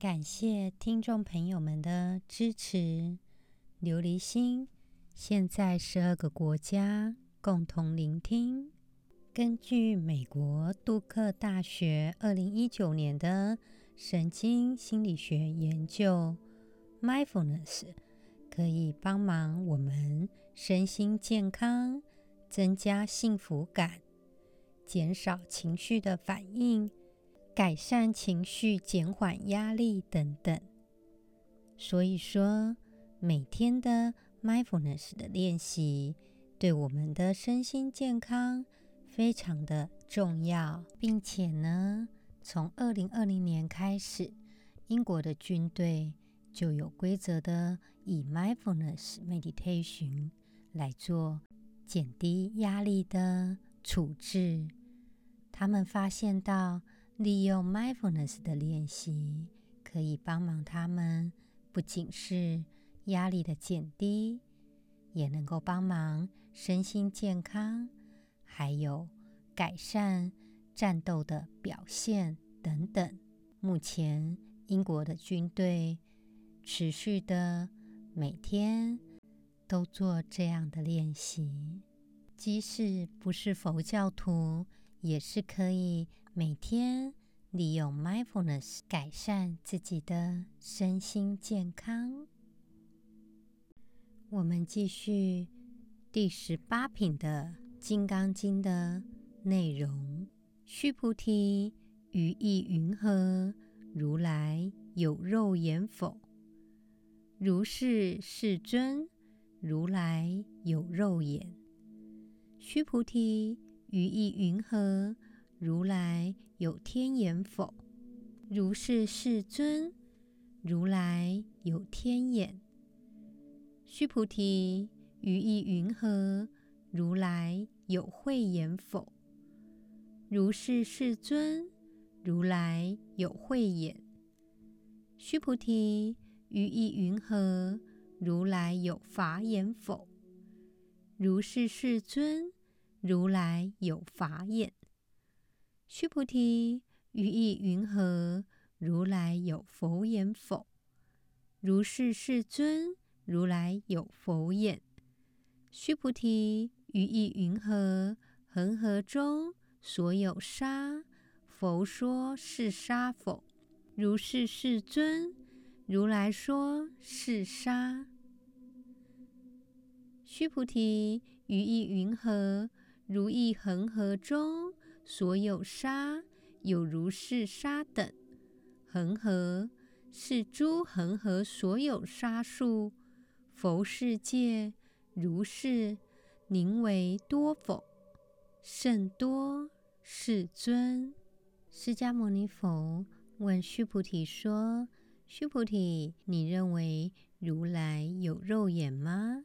感谢听众朋友们的支持。琉璃心现在十二个国家共同聆听。根据美国杜克大学二零一九年的神经心理学研究，Mindfulness 可以帮忙我们身心健康，增加幸福感，减少情绪的反应。改善情绪、减缓压力等等。所以说，每天的 mindfulness 的练习对我们的身心健康非常的重要，并且呢，从二零二零年开始，英国的军队就有规则的以 mindfulness meditation 来做减低压力的处置。他们发现到。利用 mindfulness 的练习，可以帮忙他们，不仅是压力的减低，也能够帮忙身心健康，还有改善战斗的表现等等。目前，英国的军队持续的每天都做这样的练习，即使不是佛教徒，也是可以。每天利用 mindfulness 改善自己的身心健康。我们继续第十八品的《金刚经》的内容。须菩提，于意云何？如来有肉眼否？如是，世尊，如来有肉眼。须菩提，于意云何？如来有天眼否？如是，世尊，如来有天眼。须菩提，于意云何？如来有慧眼否？如是，世尊，如来有慧眼。须菩提，于意云何？如来有法眼否？如是，世尊，如来有法眼。须菩提，于意云何？如来有佛眼否？如是，世尊，如来有佛眼。须菩提，于意云何？恒河中所有沙，佛说是沙否？如是，世尊，如来说是沙。须菩提，于意云何？如意恒河中。所有沙有如是沙等，恒河是诸恒河所有沙数，佛世界如是，宁为多否？甚多，世尊。释迦牟尼佛问须菩提说：“须菩提，你认为如来有肉眼吗？”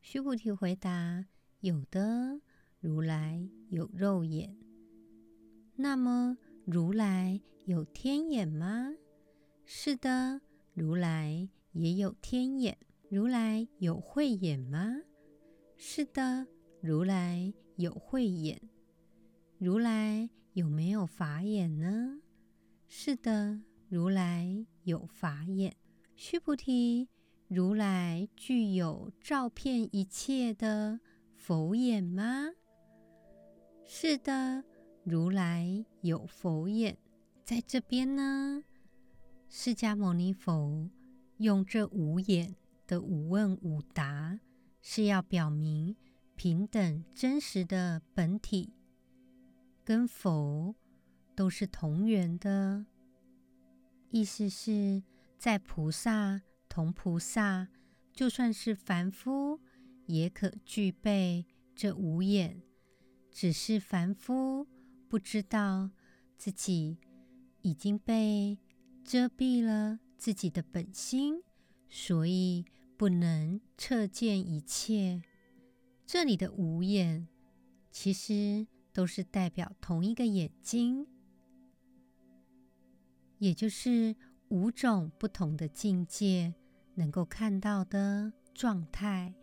须菩提回答：“有的，如来有肉眼。”那么，如来有天眼吗？是的，如来也有天眼。如来有慧眼吗？是的，如来有慧眼。如来有没有法眼呢？是的，如来有法眼。须菩提，如来具有照遍一切的佛眼吗？是的。如来有佛眼，在这边呢。释迦牟尼佛用这五眼的五问五答，是要表明平等真实的本体，跟佛都是同源的。意思是在菩萨同菩萨，就算是凡夫，也可具备这五眼，只是凡夫。不知道自己已经被遮蔽了自己的本心，所以不能彻见一切。这里的五眼，其实都是代表同一个眼睛，也就是五种不同的境界能够看到的状态。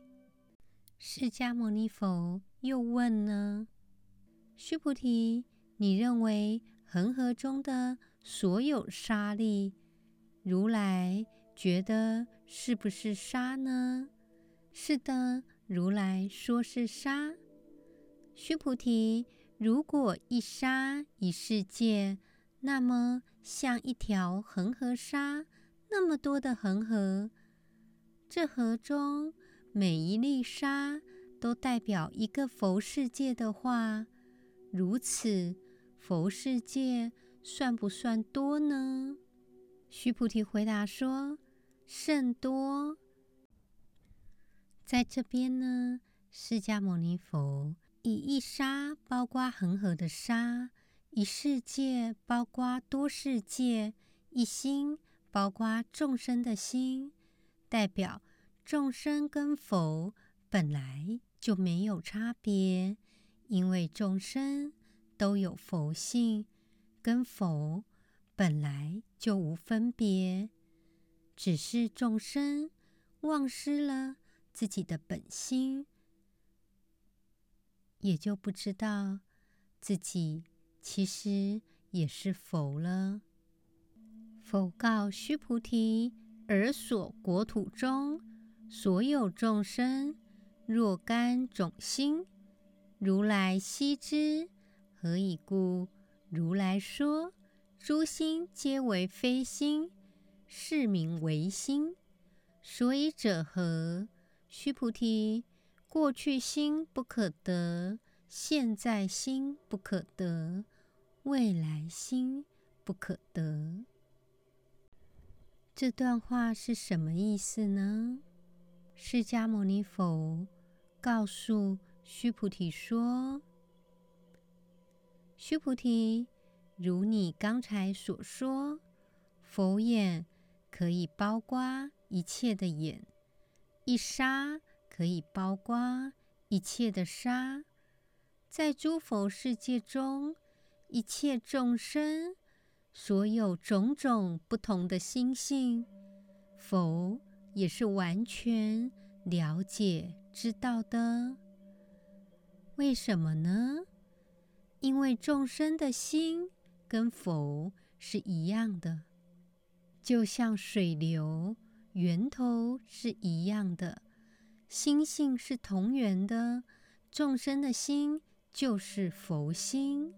释迦牟尼佛又问呢：“须菩提，你认为恒河中的所有沙粒，如来觉得是不是沙呢？”“是的，如来说是沙。”“须菩提，如果一沙一世界，那么像一条恒河沙，那么多的恒河，这河中每一粒沙都代表一个佛世界的话，如此佛世界算不算多呢？须菩提回答说：“甚多。”在这边呢，释迦牟尼佛以一沙包括恒河的沙，一世界包括多世界，一心包括众生的心，代表众生跟佛本来就没有差别，因为众生都有佛性，跟佛本来就无分别，只是众生忘失了自己的本心，也就不知道自己其实也是佛了。佛告须菩提：尔所国土中所有众生，若干种心，如来悉知。何以故？如来说。诸心皆为非心，是名为心。所以者何？须菩提，过去心不可得，现在心不可得，未来心不可得。这段话是什么意思呢？释迦牟尼佛告诉须菩提说：“须菩提。”如你刚才所说，佛眼可以包括一切的眼，一沙可以包括一切的沙，在诸佛世界中，一切众生所有种种不同的心性，佛也是完全了解知道的。为什么呢？因为众生的心。跟佛是一样的，就像水流源头是一样的，心性是同源的，众生的心就是佛心。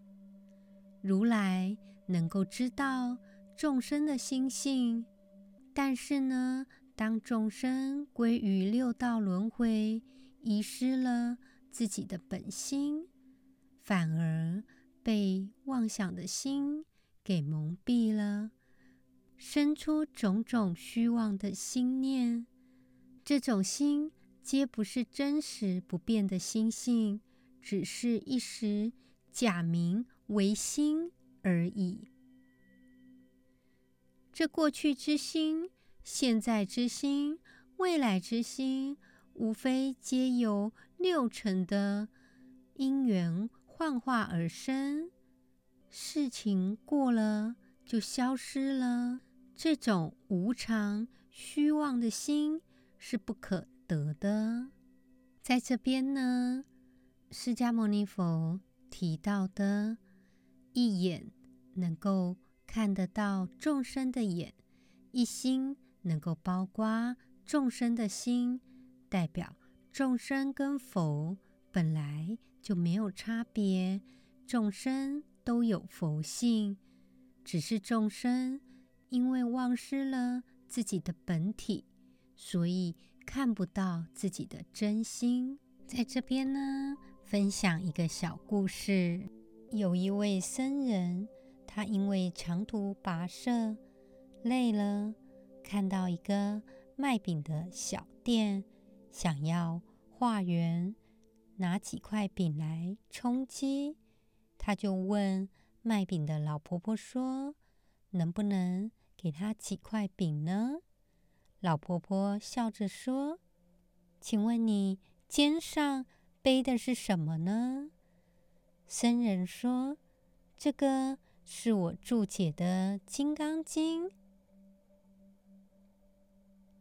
如来能够知道众生的心性，但是呢，当众生归于六道轮回，遗失了自己的本心，反而。被妄想的心给蒙蔽了，生出种种虚妄的心念。这种心皆不是真实不变的心性，只是一时假名为心而已。这过去之心、现在之心、未来之心，无非皆由六成的因缘。幻化而生，事情过了就消失了。这种无常虚妄的心是不可得的。在这边呢，释迦牟尼佛提到的，一眼能够看得到众生的眼，一心能够包括众生的心，代表众生跟佛本来。就没有差别，众生都有佛性，只是众生因为忘失了自己的本体，所以看不到自己的真心。在这边呢，分享一个小故事。有一位僧人，他因为长途跋涉累了，看到一个卖饼的小店，想要化缘。拿几块饼来充饥，他就问卖饼的老婆婆说：“能不能给他几块饼呢？”老婆婆笑着说：“请问你肩上背的是什么呢？”僧人说：“这个是我注解的《金刚经》。”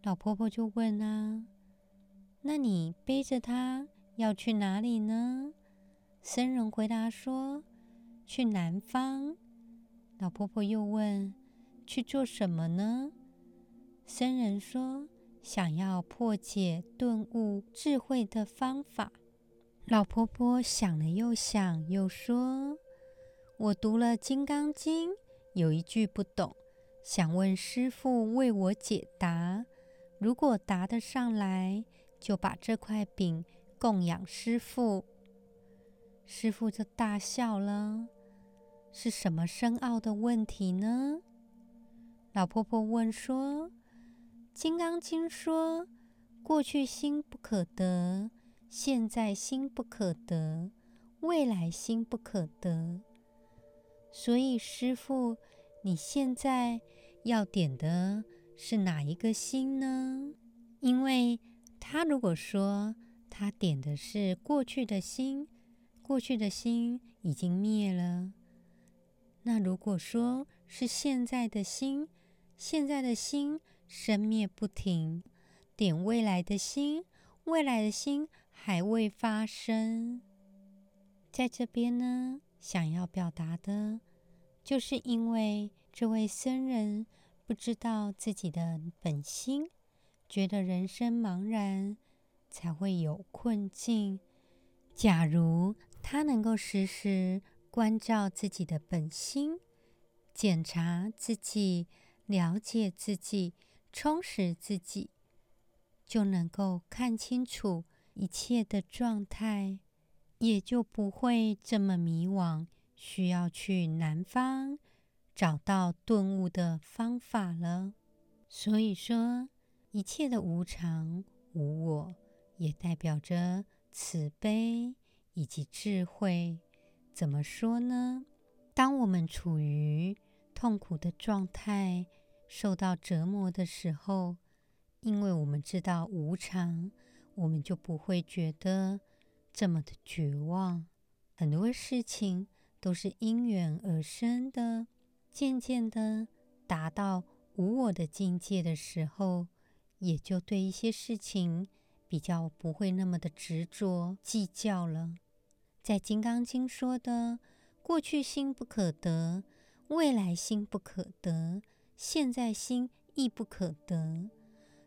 老婆婆就问啊：“那你背着它要去哪里呢？”僧人回答说：“去南方。”老婆婆又问：“去做什么呢？”僧人说：“想要破解顿悟智慧的方法。”老婆婆想了又想，又说：“我读了《金刚经》，有一句不懂，想问师父为我解答。如果答得上来，就把这块饼供养师父。”师父就大笑了，是什么深奥的问题呢？老婆婆问说：“金刚经说，过去心不可得，现在心不可得，未来心不可得。所以师父，你现在要点的是哪一个心呢？因为他如果说他点的是过去的心。”过去的心已经灭了，那如果说是现在的心，现在的心生灭不停，点未来的心，未来的心还未发生。在这边呢，想要表达的，就是因为这位僧人不知道自己的本心，觉得人生茫然，才会有困境。假如他能够时时关照自己的本心，检查自己，了解自己，充实自己，就能够看清楚一切的状态，也就不会这么迷惘，需要去南方找到顿悟的方法了。所以说，一切的无常、无我，也代表着慈悲。以及智慧，怎么说呢？当我们处于痛苦的状态、受到折磨的时候，因为我们知道无常，我们就不会觉得这么的绝望。很多事情都是因缘而生的，渐渐的达到无我的境界的时候，也就对一些事情比较不会那么的执着计较了。在《金刚经》说的，过去心不可得，未来心不可得，现在心亦不可得。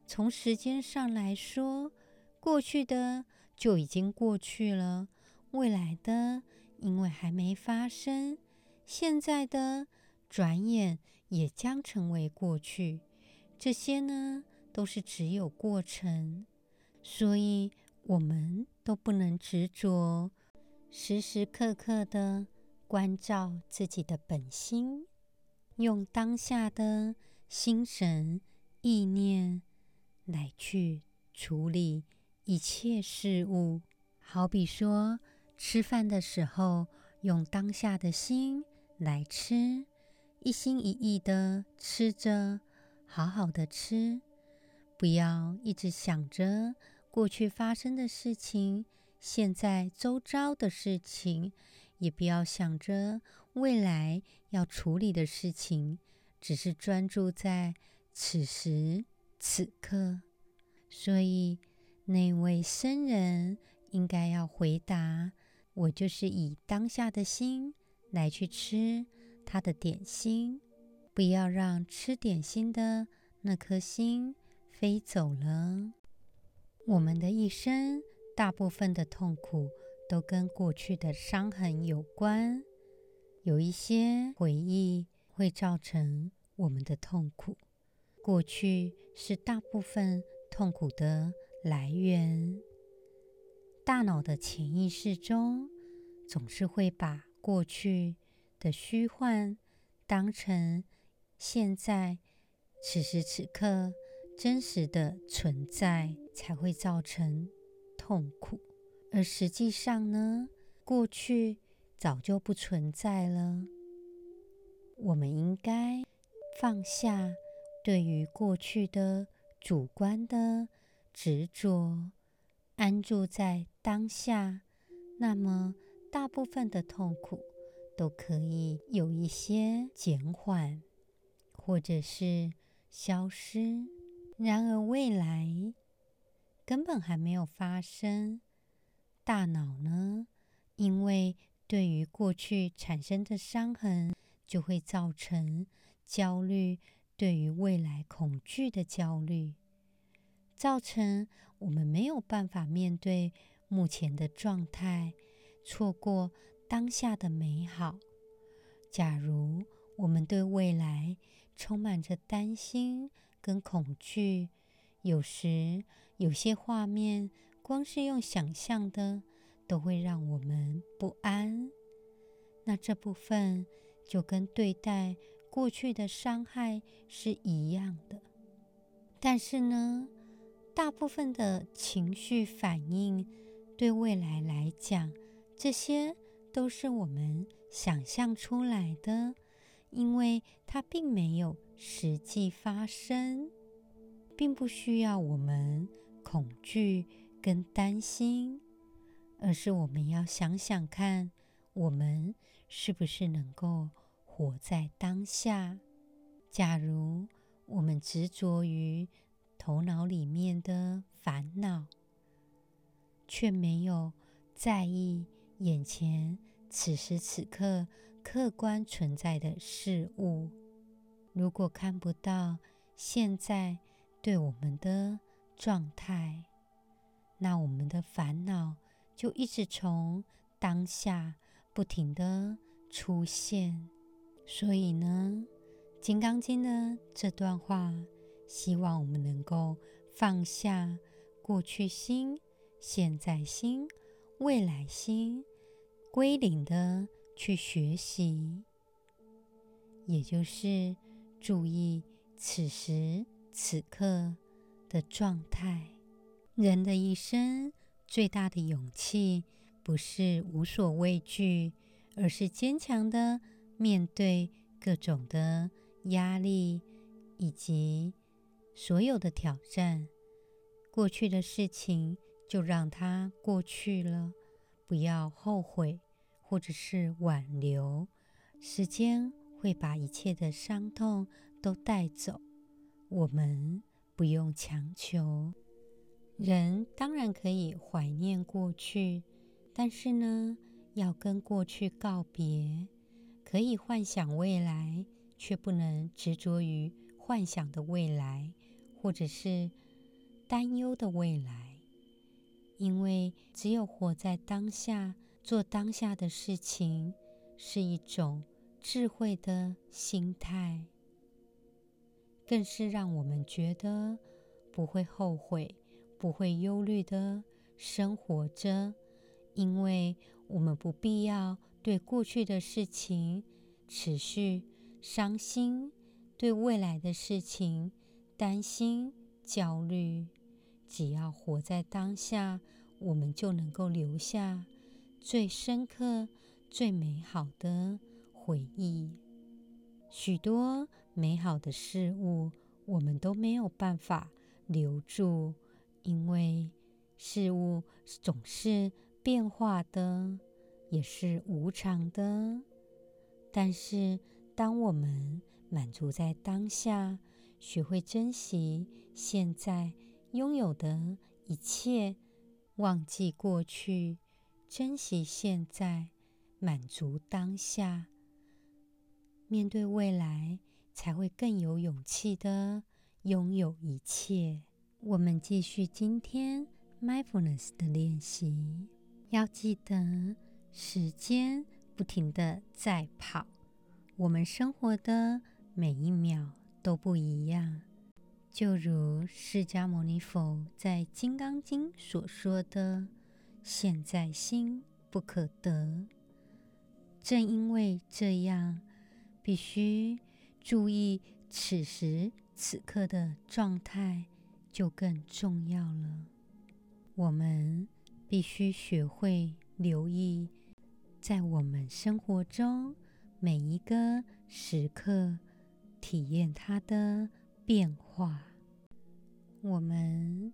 从时间上来说，过去的就已经过去了，未来的因为还没发生，现在的转眼也将成为过去。这些呢，都是只有过程，所以我们都不能执着。时时刻刻的关照自己的本心，用当下的心神意念来去处理一切事物。好比说，吃饭的时候，用当下的心来吃，一心一意的吃着，好好的吃，不要一直想着过去发生的事情。现在周遭的事情，也不要想着未来要处理的事情，只是专注在此时此刻。所以那位僧人应该要回答：我就是以当下的心来去吃他的点心，不要让吃点心的那颗心飞走了。我们的一生。大部分的痛苦都跟过去的伤痕有关，有一些回忆会造成我们的痛苦。过去是大部分痛苦的来源。大脑的潜意识中总是会把过去的虚幻当成现在此时此刻真实的存在，才会造成。痛苦，而实际上呢，过去早就不存在了。我们应该放下对于过去的主观的执着，安住在当下，那么大部分的痛苦都可以有一些减缓，或者是消失。然而未来根本还没有发生，大脑呢，因为对于过去产生的伤痕，就会造成焦虑，对于未来恐惧的焦虑，造成我们没有办法面对目前的状态，错过当下的美好。假如我们对未来充满着担心跟恐惧，有时有些画面，光是用想象的，都会让我们不安。那这部分就跟对待过去的伤害是一样的，但是呢，大部分的情绪反应对未来来讲，这些都是我们想象出来的，因为它并没有实际发生，并不需要我们恐惧跟担心，而是我们要想想看，我们。是不是能够活在当下？假如我们执着于头脑里面的烦恼，却没有在意眼前此时此刻客观存在的事物，如果看不到现在对我们的状态，那我们的烦恼就一直从当下。不停的出现，所以呢，《金刚经》的这段话，希望我们能够放下过去心、现在心、未来心，归零的去学习，也就是注意此时此刻的状态。人的一生最大的勇气，不是无所畏惧，而是坚强的面对各种的压力以及所有的挑战。过去的事情就让它过去了，不要后悔或者是挽留。时间会把一切的伤痛都带走，我们不用强求。人当然可以怀念过去。但是呢，要跟过去告别，可以幻想未来，却不能执着于幻想的未来，或者是担忧的未来。因为只有活在当下，做当下的事情，是一种智慧的心态，更是让我们觉得不会后悔、不会忧虑的生活着。因为我们不必要对过去的事情持续伤心，对未来的事情担心焦虑。只要活在当下，我们就能够留下最深刻、最美好的回忆。许多美好的事物，我们都没有办法留住，因为事物总是。变化的也是无常的，但是当我们满足在当下，学会珍惜现在拥有的一切，忘记过去，珍惜现在，满足当下，面对未来才会更有勇气的拥有一切。我们继续今天 mindfulness 的练习。要记得，时间不停的在跑，我们生活的每一秒都不一样。就如释迦牟尼佛在《金刚经》所说的：“现在心不可得。”正因为这样，必须注意此时此刻的状态，就更重要了。我们。必须学会留意，在我们生活中每一个时刻体验它的变化。我们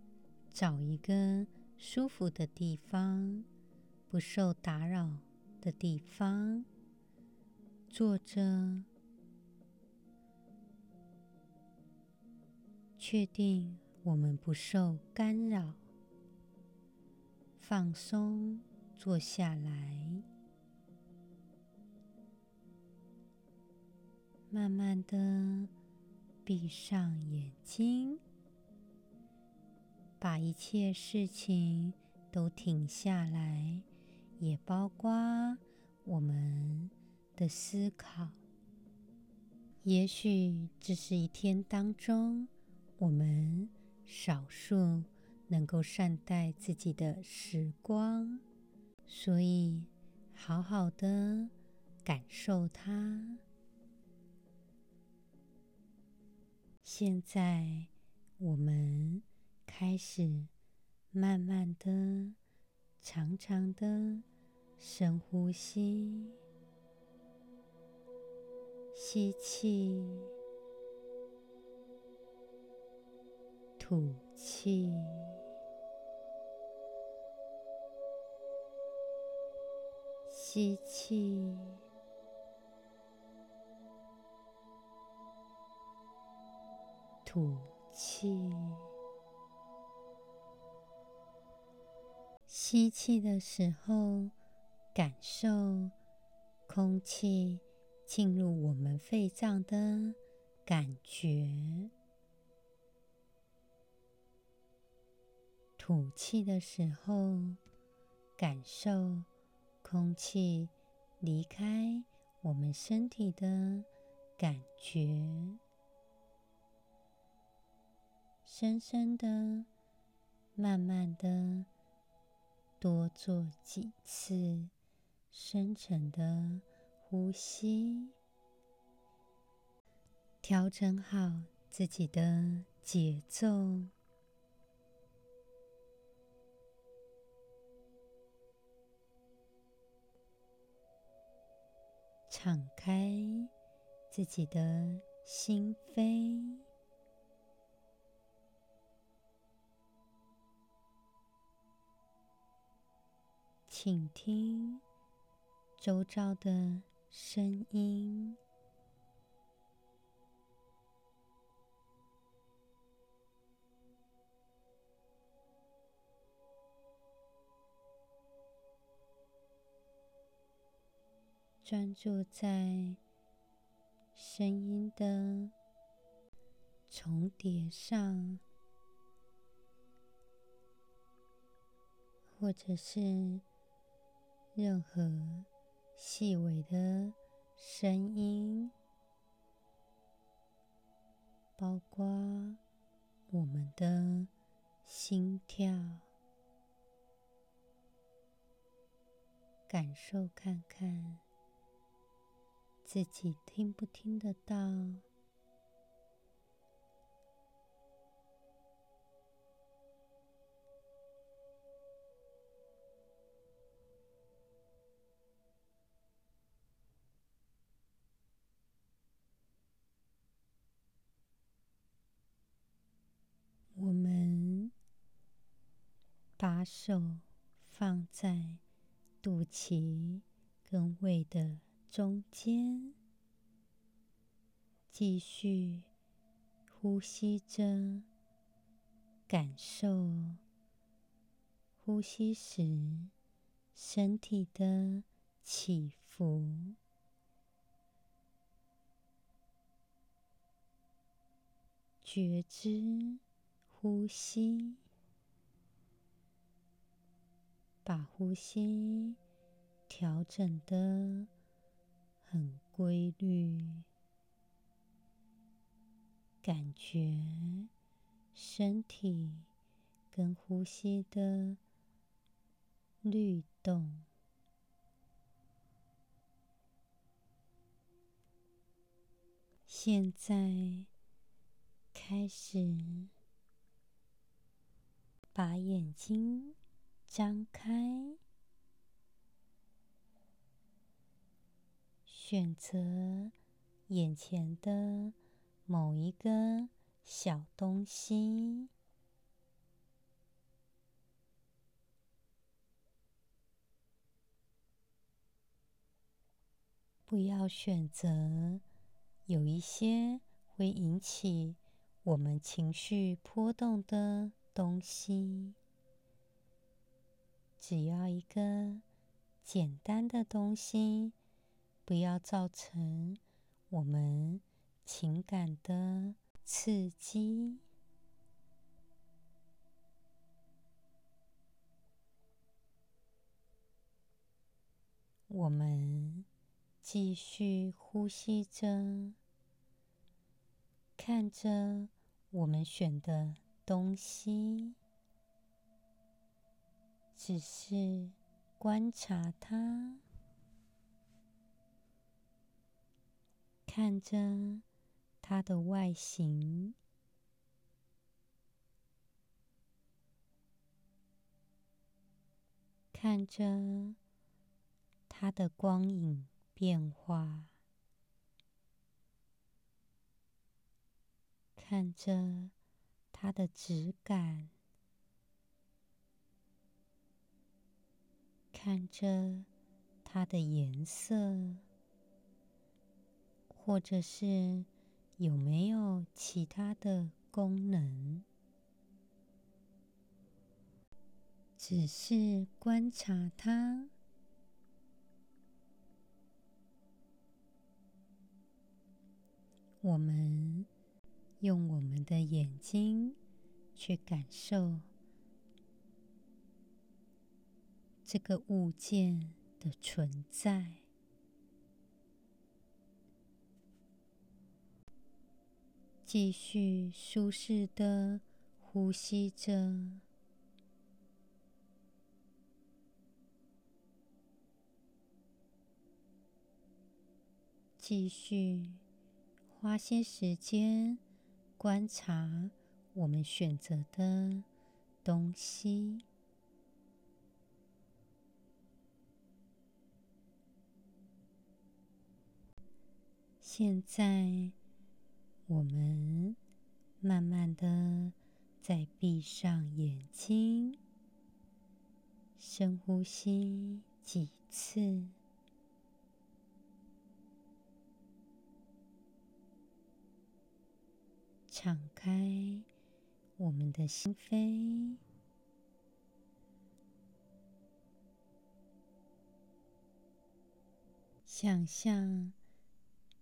找一个舒服的地方，不受打扰的地方，坐着，确定我们不受干扰，放松，坐下来，慢慢的闭上眼睛。把一切事情都停下来，也包括我们的思考。也许这是一天当中我们少数能够善待自己的时光，所以好好的感受它。现在我们。开始，慢慢的、长长的深呼吸，吸气，吐气，吸气，吐气。吸气的时候，感受空气进入我们肺脏的感觉；吐气的时候，感受空气离开我们身体的感觉。深深的，慢慢的。多做几次深沉的呼吸，调整好自己的节奏，敞开自己的心扉。请听周遭的声音，专注在声音的重叠上，或者是。任何细微的声音，包括我们的心跳，感受看看自己听不听得到。我们把手放在肚脐跟胃的中间，继续呼吸着，感受呼吸时身体的起伏，觉知呼吸。把呼吸调整的很规律，感觉身体跟呼吸的律动。现在开始把眼睛。张开，选择眼前的某一个小东西。不要选择有一些会引起我们情绪波动的东西，只要一个简单的东西，不要造成我们情感的刺激。我们。继续呼吸着，看着我们选的东西，只是观察它，看着它的外形，看着它的光影。变化，看着它的质感，看着它的颜色，或者是有没有其他的功能，只是观察它。我们用我们的眼睛去感受这个物件的存在，继续舒适的呼吸着，继续。花些时间观察我们选择的东西。现在，我们慢慢的再闭上眼睛，深呼吸几次。敞开我们的心扉，想象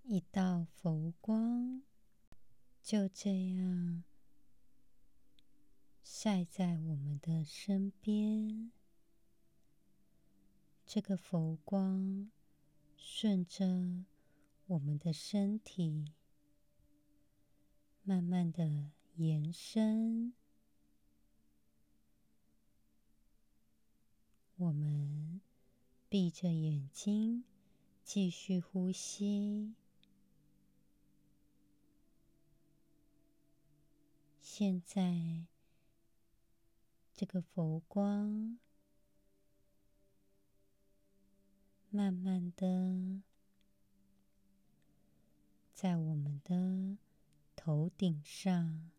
一道佛光就这样晒在我们的身边。这个佛光顺着我们的身体。慢慢的延伸，我们闭着眼睛继续呼吸。现在，这个佛光慢慢的在我们的。头顶上，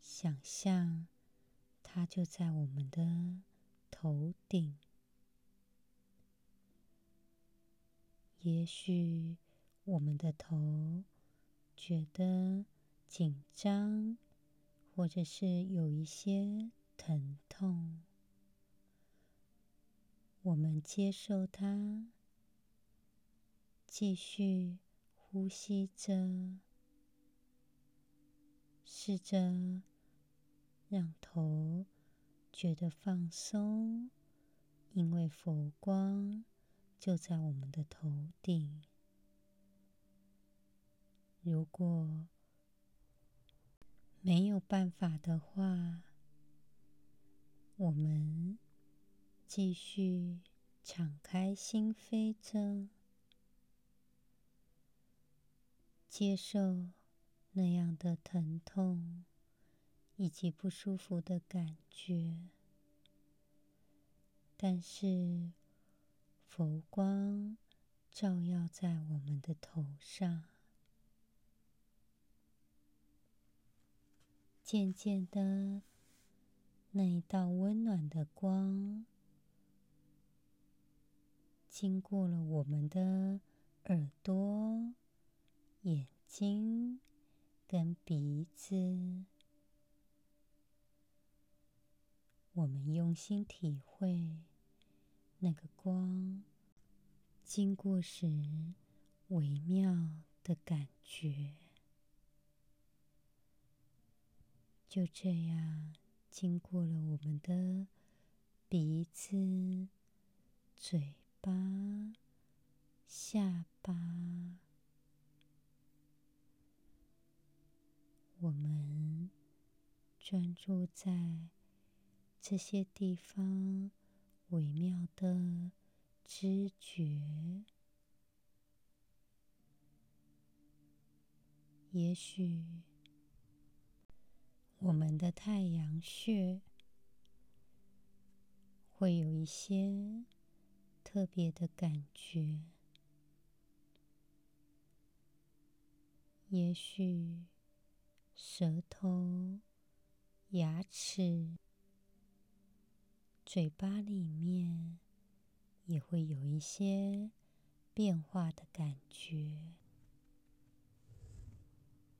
想象它就在我们的头顶。也许我们的头觉得紧张，或者是有一些疼痛，我们接受它，继续呼吸着。试着让头觉得放松，因为佛光就在我们的头顶。如果没有办法的话，我们继续敞开心扉着，接受。那样的疼痛以及不舒服的感觉。但是佛光照耀在我们的头上。渐渐的那一道温暖的光经过了我们的耳朵眼睛跟鼻子，我们用心体会那个光经过时微妙的感觉。就这样，经过了我们的鼻子、嘴巴、下巴，我们专注在这些地方微妙的知觉，也许。我们的太阳穴会有一些特别的感觉，也许舌头、牙齿、嘴巴里面也会有一些变化的感觉，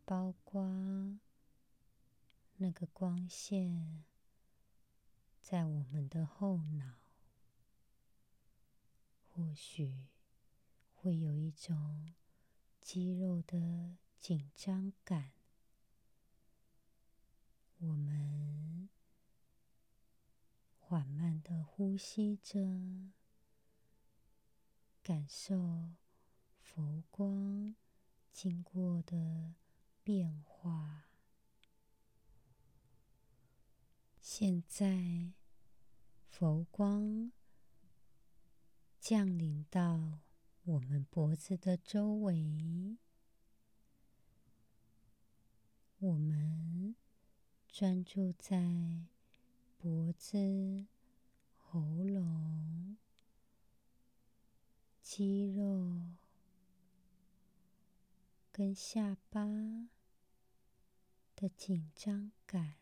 包括。那个光线在我们的后脑，或许会有一种肌肉的紧张感。我们缓慢的呼吸着，感受佛光经过的变化。现在，佛光降临到我们脖子的周围，我们专注在脖子、喉咙、肌肉跟下巴的紧张感。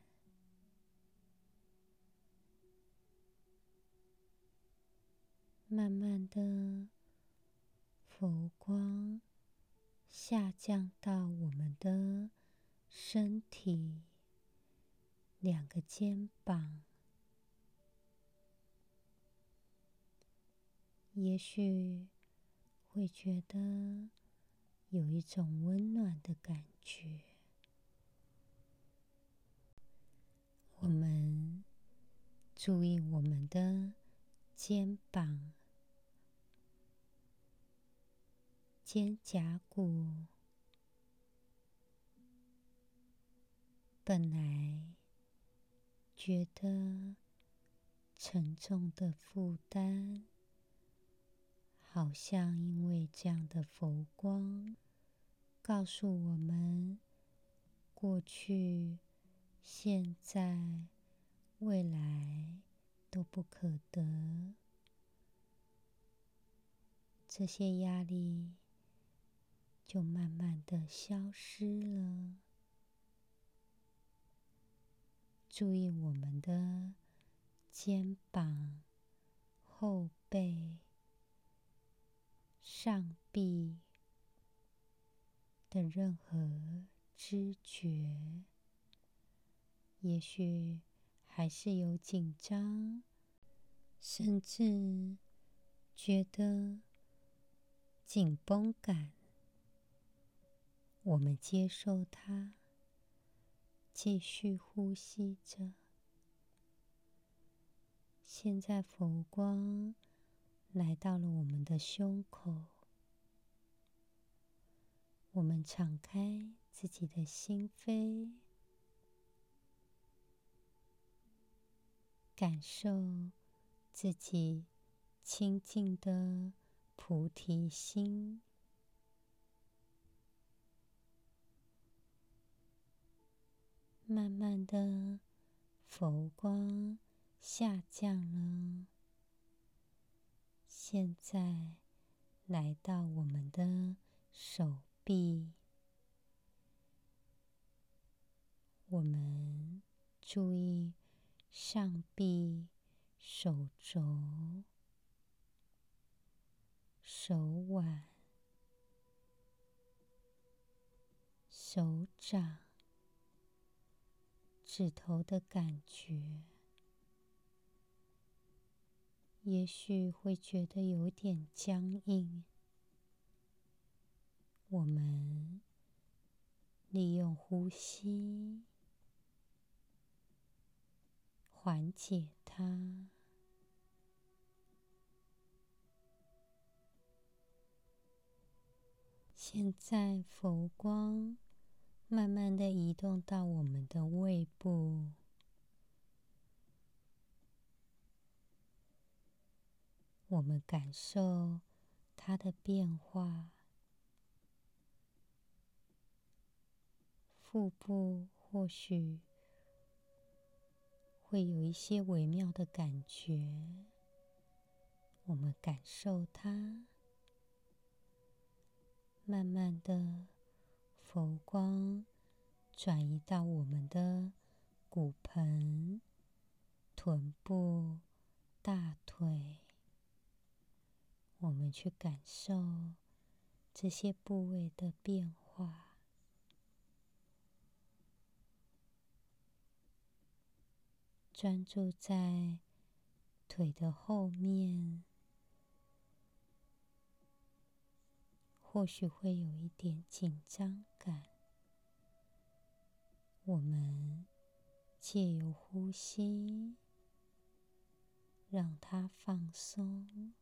慢慢的，佛光下降到我们的身体，两个肩膀，也许会觉得有一种温暖的感觉。我们注意我们的肩膀。肩胛骨本来觉得沉重的负担，好像因为这样的佛光告诉我们：过去、现在、未来都不可得，这些压力。就慢慢的消失了。注意我们的肩膀、后背、上臂的任何知觉，也许还是有紧张，甚至觉得紧绷感。我们接受它，继续呼吸着。现在佛光来到了我们的胸口，我们敞开自己的心扉，感受自己清净的菩提心。慢慢的，佛光下降了。现在来到我们的手臂，我们注意上臂、手肘、手腕、手掌、指头的感觉。也许会觉得有点僵硬，我们利用呼吸缓解它。现在，佛光慢慢的移动到我们的胃部。我们感受它的变化，腹部或许会有一些微妙的感觉，我们感受它，慢慢的佛光转移到我们的骨盆、臀部、大腿。我们去感受这些部位的变化，专注在腿的后面，或许会有一点紧张。我们借由呼吸，让它放松。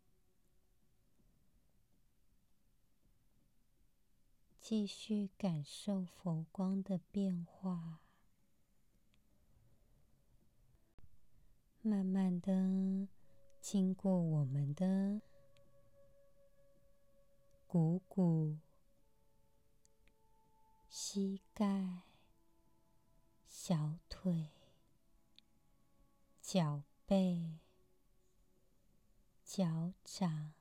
继续感受佛光的变化，慢慢的经过我们的股骨、膝盖、小腿、脚背、脚掌、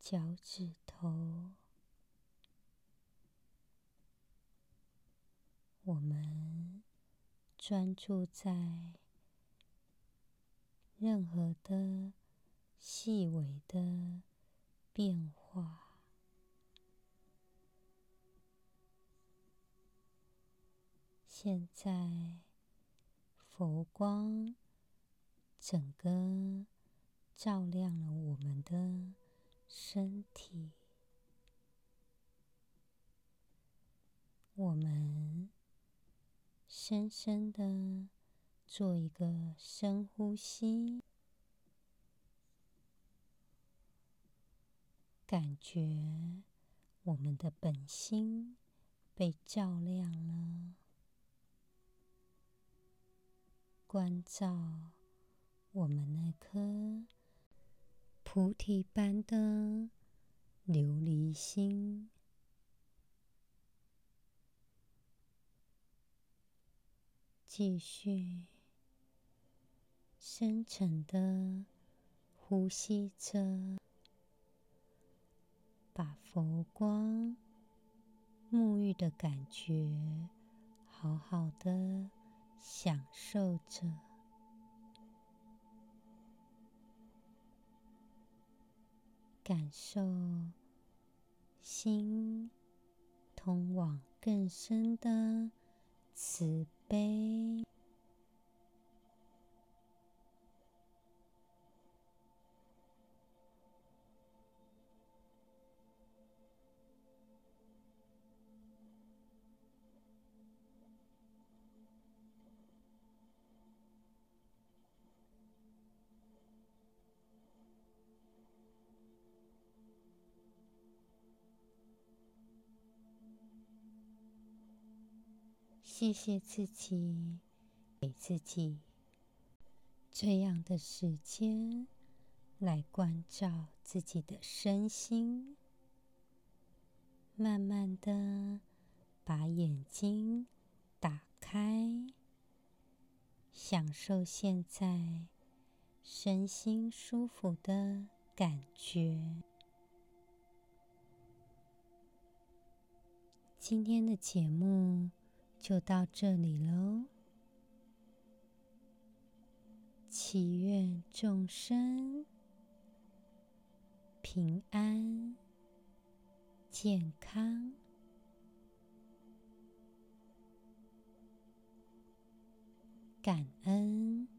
脚趾头。我们专注在任何的细微的变化。现在，佛光整个照亮了我们的身体，我们。深深的做一个深呼吸，感觉我们的本心被照亮了，关照我们那颗菩提般的琉璃心。继续深沉的呼吸着，把佛光沐浴的感觉好好的享受着，感受心通往更深的慈悲。谢谢自己，给自己这样的时间来关照自己的身心。慢慢的把眼睛打开，享受现在身心舒服的感觉。今天的节目。就到这里喽。祈愿众生平安健康，感恩。